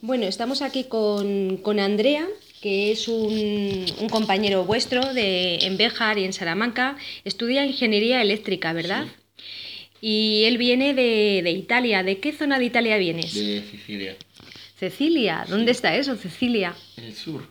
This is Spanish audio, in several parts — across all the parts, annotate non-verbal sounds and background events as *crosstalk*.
Bueno, estamos aquí con, con Andrea, que es un, un compañero vuestro de, en Béjar y en Salamanca. Estudia ingeniería eléctrica, ¿verdad? Y él viene de, de Italia. ¿De qué zona de Italia vienes? De Sicilia, Cecilia. ¿Dónde está eso, Cecilia? en el sur.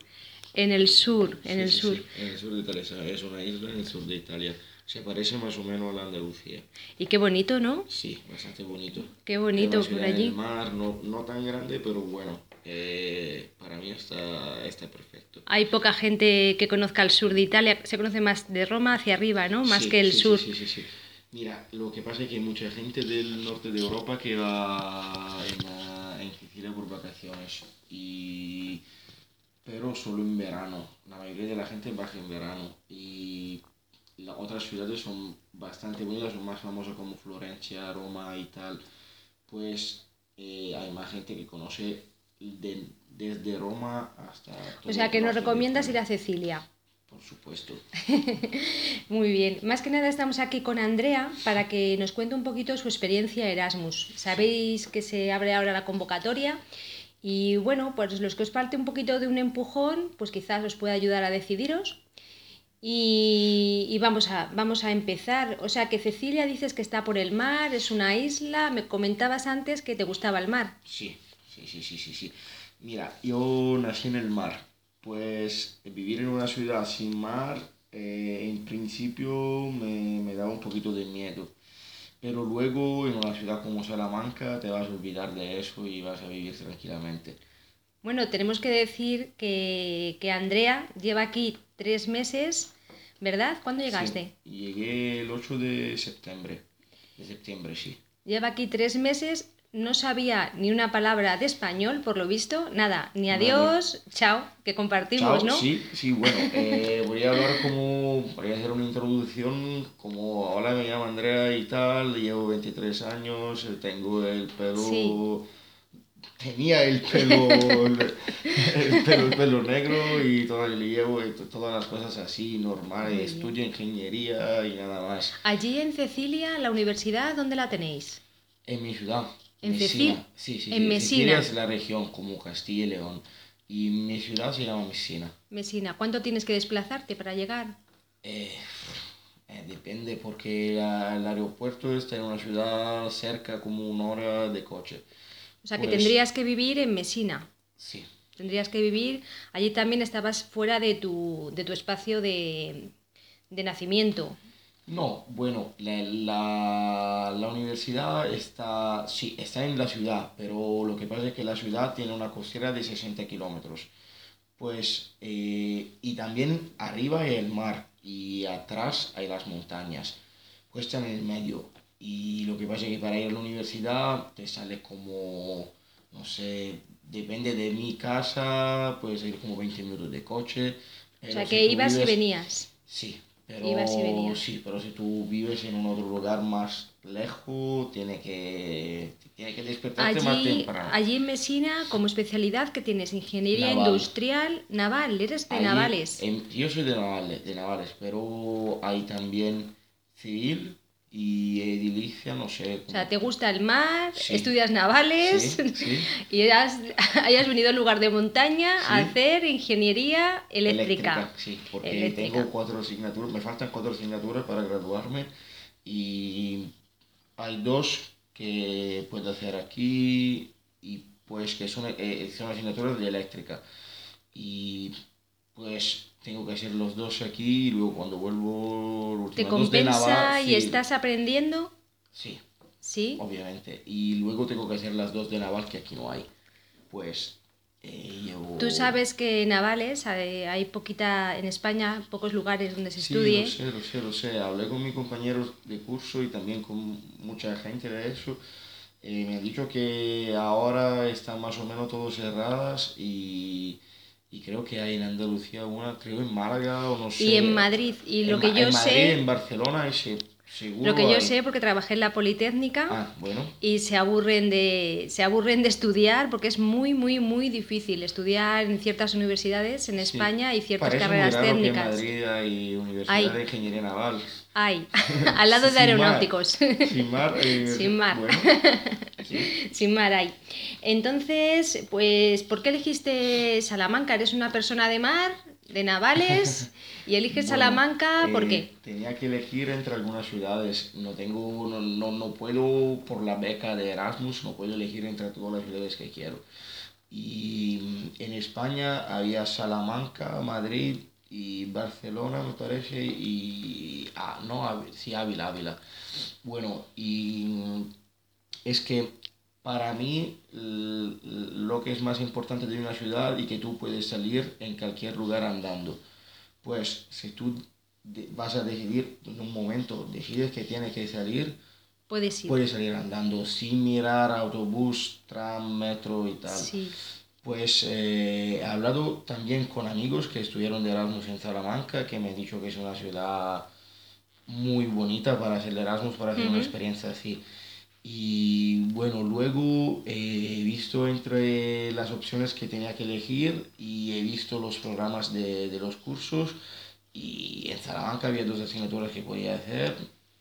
En el sur, en Sí, el sur. en el sur de Italia, es una isla en el sur de Italia. Se parece más o menos a la Andalucía. Y qué bonito, ¿no? Sí, bastante bonito. Qué bonito por allí. el mar, no, no tan grande, pero bueno, eh, para mí está, está perfecto. Hay poca gente que conozca el sur de Italia. Se conoce más de Roma hacia arriba, ¿no? Más Sí, que el sí, sur. Sí, sí, sí, sí. Mira, lo que pasa es que hay mucha gente del norte de Europa que va en, la- en Sicilia por vacaciones, y, pero solo en verano. La mayoría de la gente baja en verano y las otras ciudades son bastante bonitas, son más famosas como Florencia, Roma y tal. Pues eh, hay más gente que conoce de- desde Roma hasta... todo O sea, que nos recomiendas ir a Cecilia. Por supuesto. *laughs* Muy bien. Más que nada estamos aquí con Andrea para que nos cuente un poquito su experiencia Erasmus. Sabéis que se abre ahora la convocatoria y bueno, pues los que os falte un poquito de un empujón, pues quizás os pueda ayudar a decidiros. Y, y vamos, a, vamos a empezar. O sea que Cecilia dices que está por el mar, es una isla. Me comentabas antes que te gustaba el mar. Sí, sí, sí, sí, sí, sí. Mira, yo nací en el mar. Pues vivir en una ciudad sin mar, eh, en principio me, me daba un poquito de miedo. Pero luego en una ciudad como Salamanca te vas a olvidar de eso y vas a vivir tranquilamente. Bueno, tenemos que decir que, que Andrea lleva aquí tres meses, ¿verdad? ¿Cuándo llegaste? Sí, llegué el 8 de septiembre. De septiembre, sí. Lleva aquí tres meses, no sabía ni una palabra de español, por lo visto, nada, ni adiós, chao, que compartimos, Chao, ¿no? Sí, sí, bueno, *laughs* eh, voy a hablar como, voy a hacer una introducción como, hola, me llamo Andrea y tal, llevo 23 años, eh, tengo el pelo, Sí. Tenía el pelo, el, *laughs* el pelo, el pelo negro y todo, y llevo eh, todas las cosas así, normales, estudio ingeniería y nada más. Allí en Cecilia, la universidad, ¿dónde la tenéis? En mi ciudad, ¿En Messina. Ceci- Sí, sí, en sí, Messina? Sicilia es la región como Castilla y León y mi ciudad se llama Messina. Mesina, ¿cuánto tienes que desplazarte para llegar? Eh, eh, depende porque la- el aeropuerto está en una ciudad cerca como una hora de coche. O sea, que Pues- tendrías que vivir en Mesina. Sí, Tendrías que vivir, allí también estabas fuera de tu, de tu espacio de, de nacimiento. no, bueno, la, la, la universidad está, sí, está en la ciudad, pero lo que pasa es que la ciudad tiene una costera de 60 kilómetros. Pues, eh, y también arriba hay el mar y atrás hay las montañas. Pues está en el medio. Y lo que pasa es que para ir a la universidad te sale como, no sé, depende de mi casa, puede ser como 20 minutos de coche. O sea, que ibas y vives- venías. Sí, pero, Ibas y venías. sí, pero si tú vives en un otro lugar más lejos, tiene que, tiene que despertarte más Allí, temprano. allí en Mesina, como especialidad que tienes ingeniería Naval. industrial naval, eres de Allí, navales. en- yo soy de navales, de navales, pero hay también civil y edilicia, no sé. O sea, te gusta el mar, Sí. estudias navales Sí, sí. *laughs* y has, hayas venido a un lugar de montaña a hacer ingeniería eléctrica. sí, porque Eléctrica. tengo cuatro asignaturas, me faltan cuatro asignaturas para graduarme y hay dos que puedo hacer aquí y pues que son, eh, son asignaturas de eléctrica y pues tengo que hacer los dos aquí y luego cuando vuelvo los ¿Te dos de compensa naval, y sí, estás aprendiendo? Sí, Sí. obviamente. Y luego tengo que hacer las dos de naval que aquí no hay. Pues eh, llevo... Tú sabes que navales hay, hay poquita, en España, pocos lugares donde se Sí, estudie. lo sé, lo sé, lo sé. Hablé con mis compañeros de curso y también con mucha gente de eso. Eh, me han dicho que ahora están más o menos todas cerradas y, y creo que hay en Andalucía una, creo en Málaga o no sé. Y en Madrid. Y lo En que yo en Madrid, sé, en Barcelona, ese, Seguro Lo que yo hay. sé porque trabajé en la Politécnica Ah, bueno. y se aburren de se aburren de estudiar porque es muy muy muy difícil estudiar en ciertas universidades en Sí. España y ciertas Parece muy carreras raro que en técnicas. Madrid hay Universidad Hay. de Ingeniería Naval. Hay, *laughs* al lado de mar. aeronáuticos. Sin mar. eh, Sin mar. Bueno, *laughs* sí. Sin mar hay. Entonces, pues, ¿por qué elegiste Salamanca? ¿Eres una persona de mar, de navales? ¿Y eliges *laughs* Bueno, Salamanca? ¿Por eh, qué? Tenía que elegir entre algunas ciudades. No tengo, no, no, no puedo, por la beca de Erasmus, no puedo elegir entre todas las ciudades que quiero. Y mm, en España había Salamanca, Madrid y Barcelona, me parece, y... Ah, no, sí, Ávila, Ávila. Bueno, y mm, es que para mí lo que es más importante de una ciudad y que tú puedes salir en cualquier lugar andando. Pues si tú vas a decidir en un momento, decides que tienes que salir, Puedes ir. puedes salir andando sin mirar autobús, tram, metro y tal. Sí. Pues eh, he hablado también con amigos que estuvieron de Erasmus en Salamanca, que me han dicho que es una ciudad muy bonita para hacer Erasmus, para hacer una experiencia así. Y bueno, luego eh, he visto entre las opciones que tenía que elegir y he visto los programas de, de los cursos y en Salamanca había dos asignaturas que podía hacer.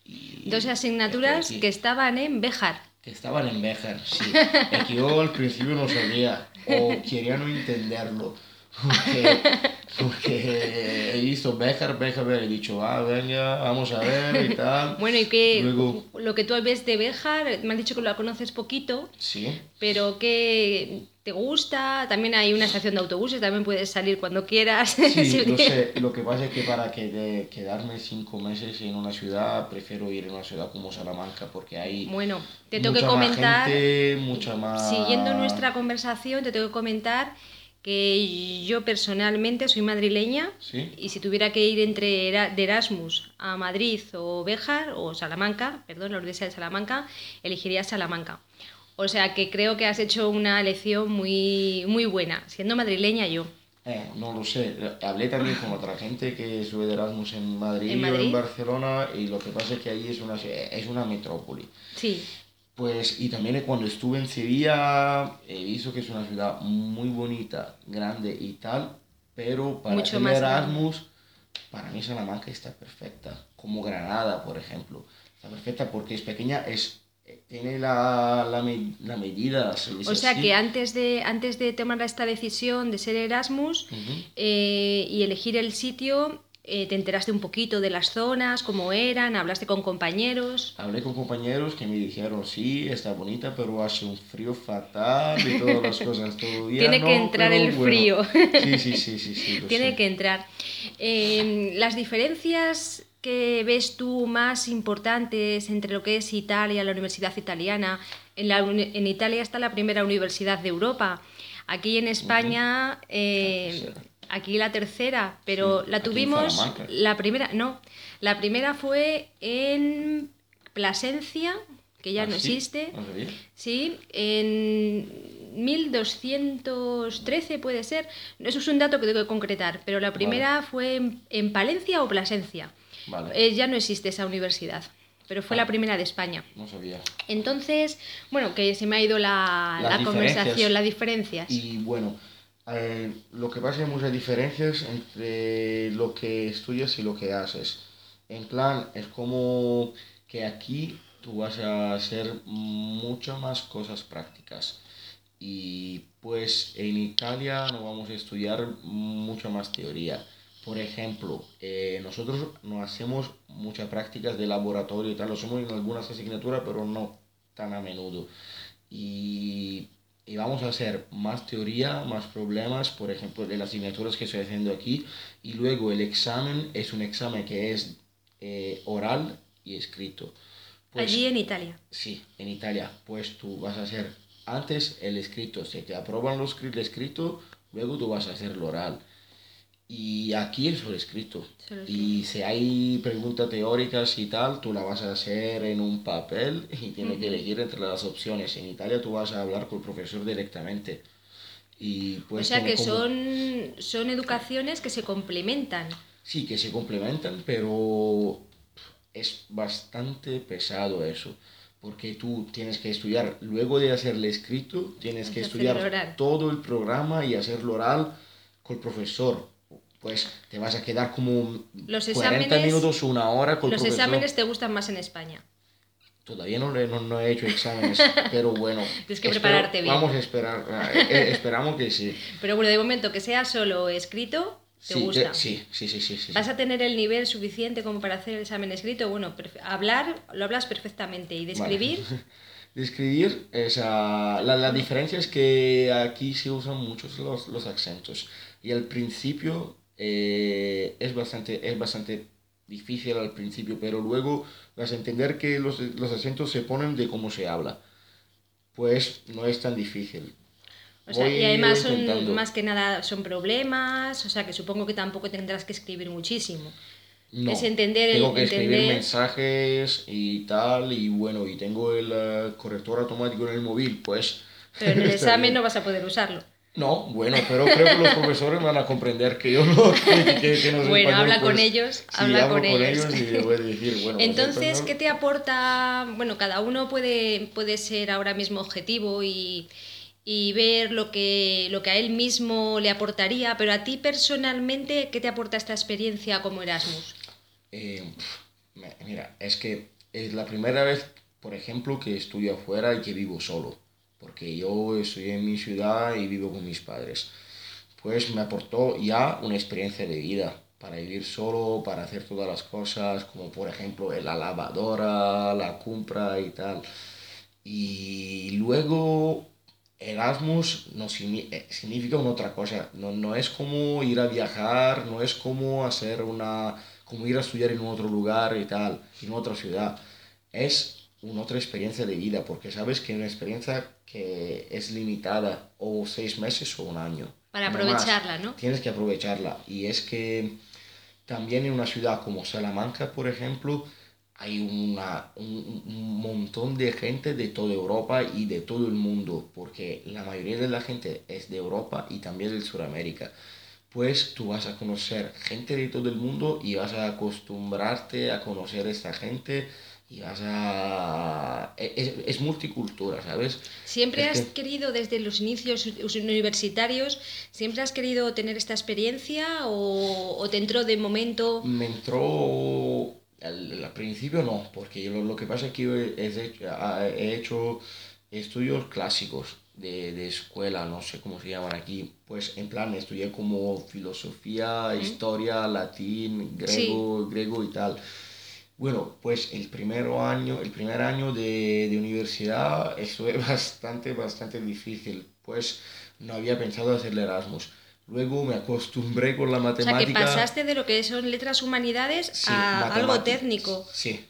Y Dos asignaturas que estaban en Béjar. que estaban en Béjar, sí. *laughs* Es que yo al principio no sabía o quería no entenderlo. Porque, porque he visto Béjar, Béjar, he dicho, ah, venga, vamos a ver y tal. *laughs* Bueno, y que Luego, lo que tú ves de Béjar, me has dicho que lo conoces poquito, sí, pero que te gusta. También hay una estación de autobuses, también puedes salir cuando quieras. sí, *laughs* lo sé. Lo que pasa es que para que de- quedarme cinco meses en una ciudad, prefiero ir a una ciudad como Salamanca porque hay Bueno, te tengo que mucha más comentar. gente, mucha más... Siguiendo nuestra conversación, te tengo que comentar que yo personalmente soy madrileña Sí, y si tuviera que ir entre de Erasmus a Madrid o Béjar o Salamanca, perdón, la Universidad de Salamanca, elegiría Salamanca. O sea que creo que has hecho una elección muy, muy buena, siendo madrileña yo. Eh, no lo sé. Hablé también con otra gente que sube de Erasmus en Madrid, ¿En o Madrid? en Barcelona y lo que pasa es que ahí es una, es una metrópoli. Sí, Pues, y también cuando estuve en Sevilla he visto que es una ciudad muy bonita, grande y tal, pero para Mucho Erasmus, para mí Salamanca está perfecta, como Granada, por ejemplo. Está perfecta porque es pequeña, es, eh, tiene la, la, me- la medida. se o sea así. que antes de, antes de tomar esta decisión de ser Erasmus eh, y elegir el sitio, eh, te enteraste un poquito de las zonas, cómo eran, hablaste con compañeros. Hablé con compañeros que me dijeron, sí, está bonita, pero hace un frío fatal y todas las cosas. Todavía Tiene que entrar pero el bueno. frío. Sí, sí, sí, sí, Tiene sé. que entrar. Eh, las diferencias que ves tú más importantes entre lo que es Italia, la universidad italiana. En, la en Italia está la primera universidad de Europa. Aquí en España, eh. Aquí la tercera, pero Sí, la tuvimos, la primera, no, la primera fue en Plasencia, que ya ¿Ah, no sí? existe. Sí, en 1213 puede ser. Eso es un dato que tengo que concretar, pero la primera fue en, en Palencia o Plasencia. Vale, Eh, ya no existe esa universidad, pero fue Ah. la primera de España. no sabía. Entonces, bueno, que se me ha ido la, la conversación, las diferencias. Y bueno, eh, lo que pasa hay muchas diferencias entre lo que estudias y lo que haces. En plan, es como que aquí tú vas a hacer muchas más cosas prácticas. Y pues en Italia no vamos a estudiar mucha más teoría. Por ejemplo, eh, nosotros no hacemos muchas prácticas de laboratorio y tal, lo hacemos en algunas asignaturas, pero no tan a menudo. Y, y vamos a hacer más teoría, más problemas, por ejemplo, de las asignaturas que estoy haciendo aquí. Y luego el examen es un examen que es eh, oral y escrito. Pues, Allí en Italia. Sí, en Italia, pues tú vas a hacer antes el escrito, se te aprueban los, el escrito, luego tú vas a hacer el oral. Y aquí es solo escrito. Solo Y si hay preguntas teóricas y tal, tú la vas a hacer en un papel y tienes que elegir entre las opciones. En Italia tú vas a hablar con el profesor directamente. Y o pues sea tiene que como- son, son educaciones que se complementan. Sí, que se complementan, pero es bastante pesado eso, porque tú tienes que estudiar, luego de hacer el escrito, tienes que estudiar todo el programa y hacerlo oral con el profesor. Pues te vas a quedar como los 40 minutos, una hora con profesor. Los exámenes te gustan más en España. Todavía no, no, he hecho exámenes, *laughs* pero bueno. Tienes que prepararte bien. Vamos a esperar, eh, eh, *laughs* esperamos que sí. Pero bueno, de momento que sea solo escrito, ¿te gusta? sí, sí, sí, sí, ¿Vas a tener el nivel suficiente como para hacer el examen escrito? Bueno, hablar lo hablas perfectamente. ¿Y describir? *laughs* describir, esa, la, la, diferencia es que aquí se usan muchos los, los acentos. Y al principio eh, es, bastante, es bastante difícil al principio, pero luego vas a entender que los, los acentos se ponen de cómo se habla. Pues no es tan difícil. O sea, y además son, más que nada son problemas, o sea que supongo que tampoco tendrás que escribir muchísimo. No, es entender tengo que escribir mensajes y tal, y bueno, y tengo el eh, corrector automático en el móvil, pues... Pero en el *laughs* examen no vas a poder usarlo. No, bueno, pero creo que los profesores van a comprender que yo no... Que, que, no bueno, habla con ellos, habla con, ellos. y decir, bueno, Entonces, ¿qué te aporta? Bueno, cada uno puede, puede ser ahora mismo objetivo y, y ver lo que, lo que a él mismo le aportaría, pero a ti personalmente, ¿qué te aporta esta experiencia como Erasmus? Eh, mira, es que es la primera vez, por ejemplo, que estoy afuera y que vivo solo porque yo estoy en mi ciudad y vivo con mis padres. Pues me aportó ya una experiencia de vida para vivir solo, para hacer todas las cosas, como por ejemplo la lavadora, la compra y tal. Y luego Erasmus no eh, significa una otra cosa, no, no es como ir a viajar, no es como hacer una, como ir a estudiar en otro lugar y tal, en otra ciudad. Es una otra experiencia de vida, porque sabes que una experiencia que es limitada o seis meses o un año. Para aprovecharla, ¿no? Tienes que aprovecharla. Y es que también en una ciudad como Salamanca, por ejemplo, hay una, un, un, montón de gente de toda Europa y de todo el mundo, porque la mayoría de la gente es de Europa y también de Sudamérica. Pues tú vas a conocer gente de todo el mundo y vas a acostumbrarte a conocer a esta gente y vas a... E, es, multicultura, ¿sabes? ¿Siempre has querido, desde los inicios universitarios, siempre has querido tener esta experiencia o, te entró de momento? Me entró... Al, principio no, porque lo, lo, que pasa es que he hecho, estudios clásicos de, de, escuela, no sé cómo se llaman aquí, pues en plan estudié como filosofía, historia, latín, griego, griego y tal. Bueno, pues el primer año, el primer año de, de universidad *laughs* fue bastante, bastante difícil, pues no había pensado hacer Erasmus. Luego me acostumbré con la matemática. O sea, que pasaste de lo que son letras humanidades a algo técnico. Sí,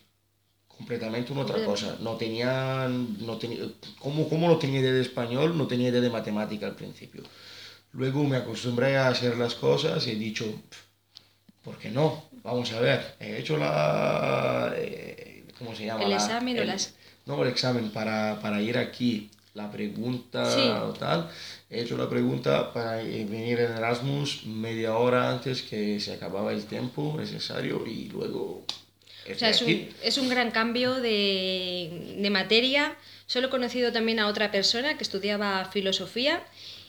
completamente una otra cosa. No tenía, no tenía, como, como no tenía idea de español, no tenía idea de matemática al principio. Luego me acostumbré a hacer las cosas y he dicho, ¿por qué no? Vamos a ver, he hecho la... Eh, ¿Cómo se llama? ¿El examen o las...? No, el examen para, para ir aquí, la pregunta o tal. He hecho la pregunta para venir en Erasmus media hora antes que se acababa el tiempo necesario y luego... O sea, es un, es un, gran cambio de, de materia. Solo he conocido también a otra persona que estudiaba filosofía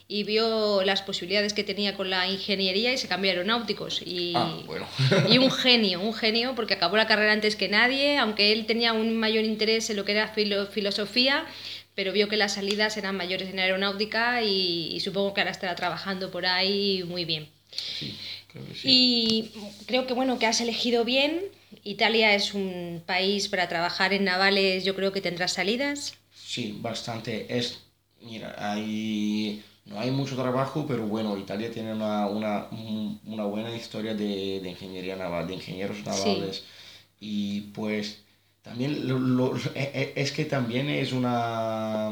y vio las posibilidades que tenía con la ingeniería y se cambió a aeronáuticos. Y, ah, bueno. y un genio, un genio, porque acabó la carrera antes que nadie, aunque él tenía un mayor interés en lo que era filosofía, pero vio que las salidas eran mayores en aeronáutica y, supongo que ahora estará trabajando por ahí muy bien. Sí, creo que sí. Y creo que bueno, que has elegido bien. Italia es un país para trabajar en navales, yo creo que tendrás salidas. Sí, bastante. Es, mira, hay no hay mucho trabajo, pero bueno, Italia tiene una, una, una buena historia de, de, ingeniería naval, de ingenieros navales. Y pues también lo, lo, e, e, es que también es, una,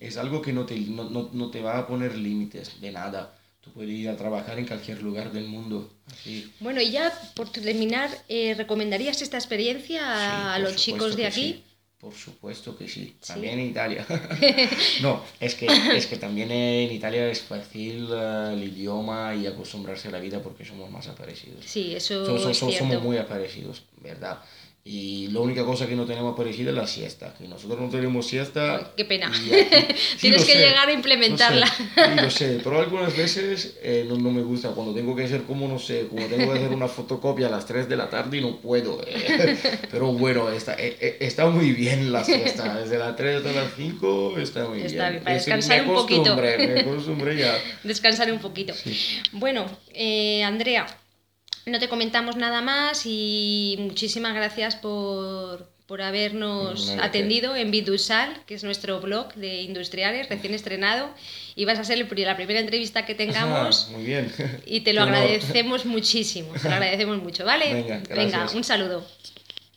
es algo que no te, no, no, no te va a poner límites de nada. Tú puedes ir a trabajar en cualquier lugar del mundo. Así. Bueno, y ya por terminar, eh, ¿recomendarías esta experiencia a los chicos de aquí? Por supuesto que sí, también en Italia. *laughs* *laughs* no, es que, es que también en Italia es fácil uh, el idioma y acostumbrarse a la vida porque somos más aparecidos. Sí, eso somos, somos, somos muy aparecidos, ¿verdad? Y la única cosa que no tenemos parecida es la siesta. Que nosotros no tenemos siesta. Qué pena. y *laughs* sí, Tienes que sé, llegar a lo implementarla. sé, sí, lo sé, pero algunas veces eh, no, no me gusta. Cuando tengo que hacer como, no sé, como tengo que hacer una fotocopia a las 3 de la tarde y no puedo. eh. *laughs* Pero bueno, está, eh, eh, está muy bien la siesta. Desde las 3 hasta las 5 está muy Está bien. bien, para Es- descansar me un poquito. Me acostumbré ya. *laughs* Descansar un poquito. Bueno, eh, Andrea, no te comentamos nada más y muchísimas gracias por, por habernos atendido en Bidusal, que es nuestro blog de industriales recién estrenado. Y vas a ser el la primera entrevista que tengamos. Ah, *laughs* muy bien. Y te lo agradecemos muchísimo, te lo agradecemos mucho, ¿vale? Venga, gracias. un saludo.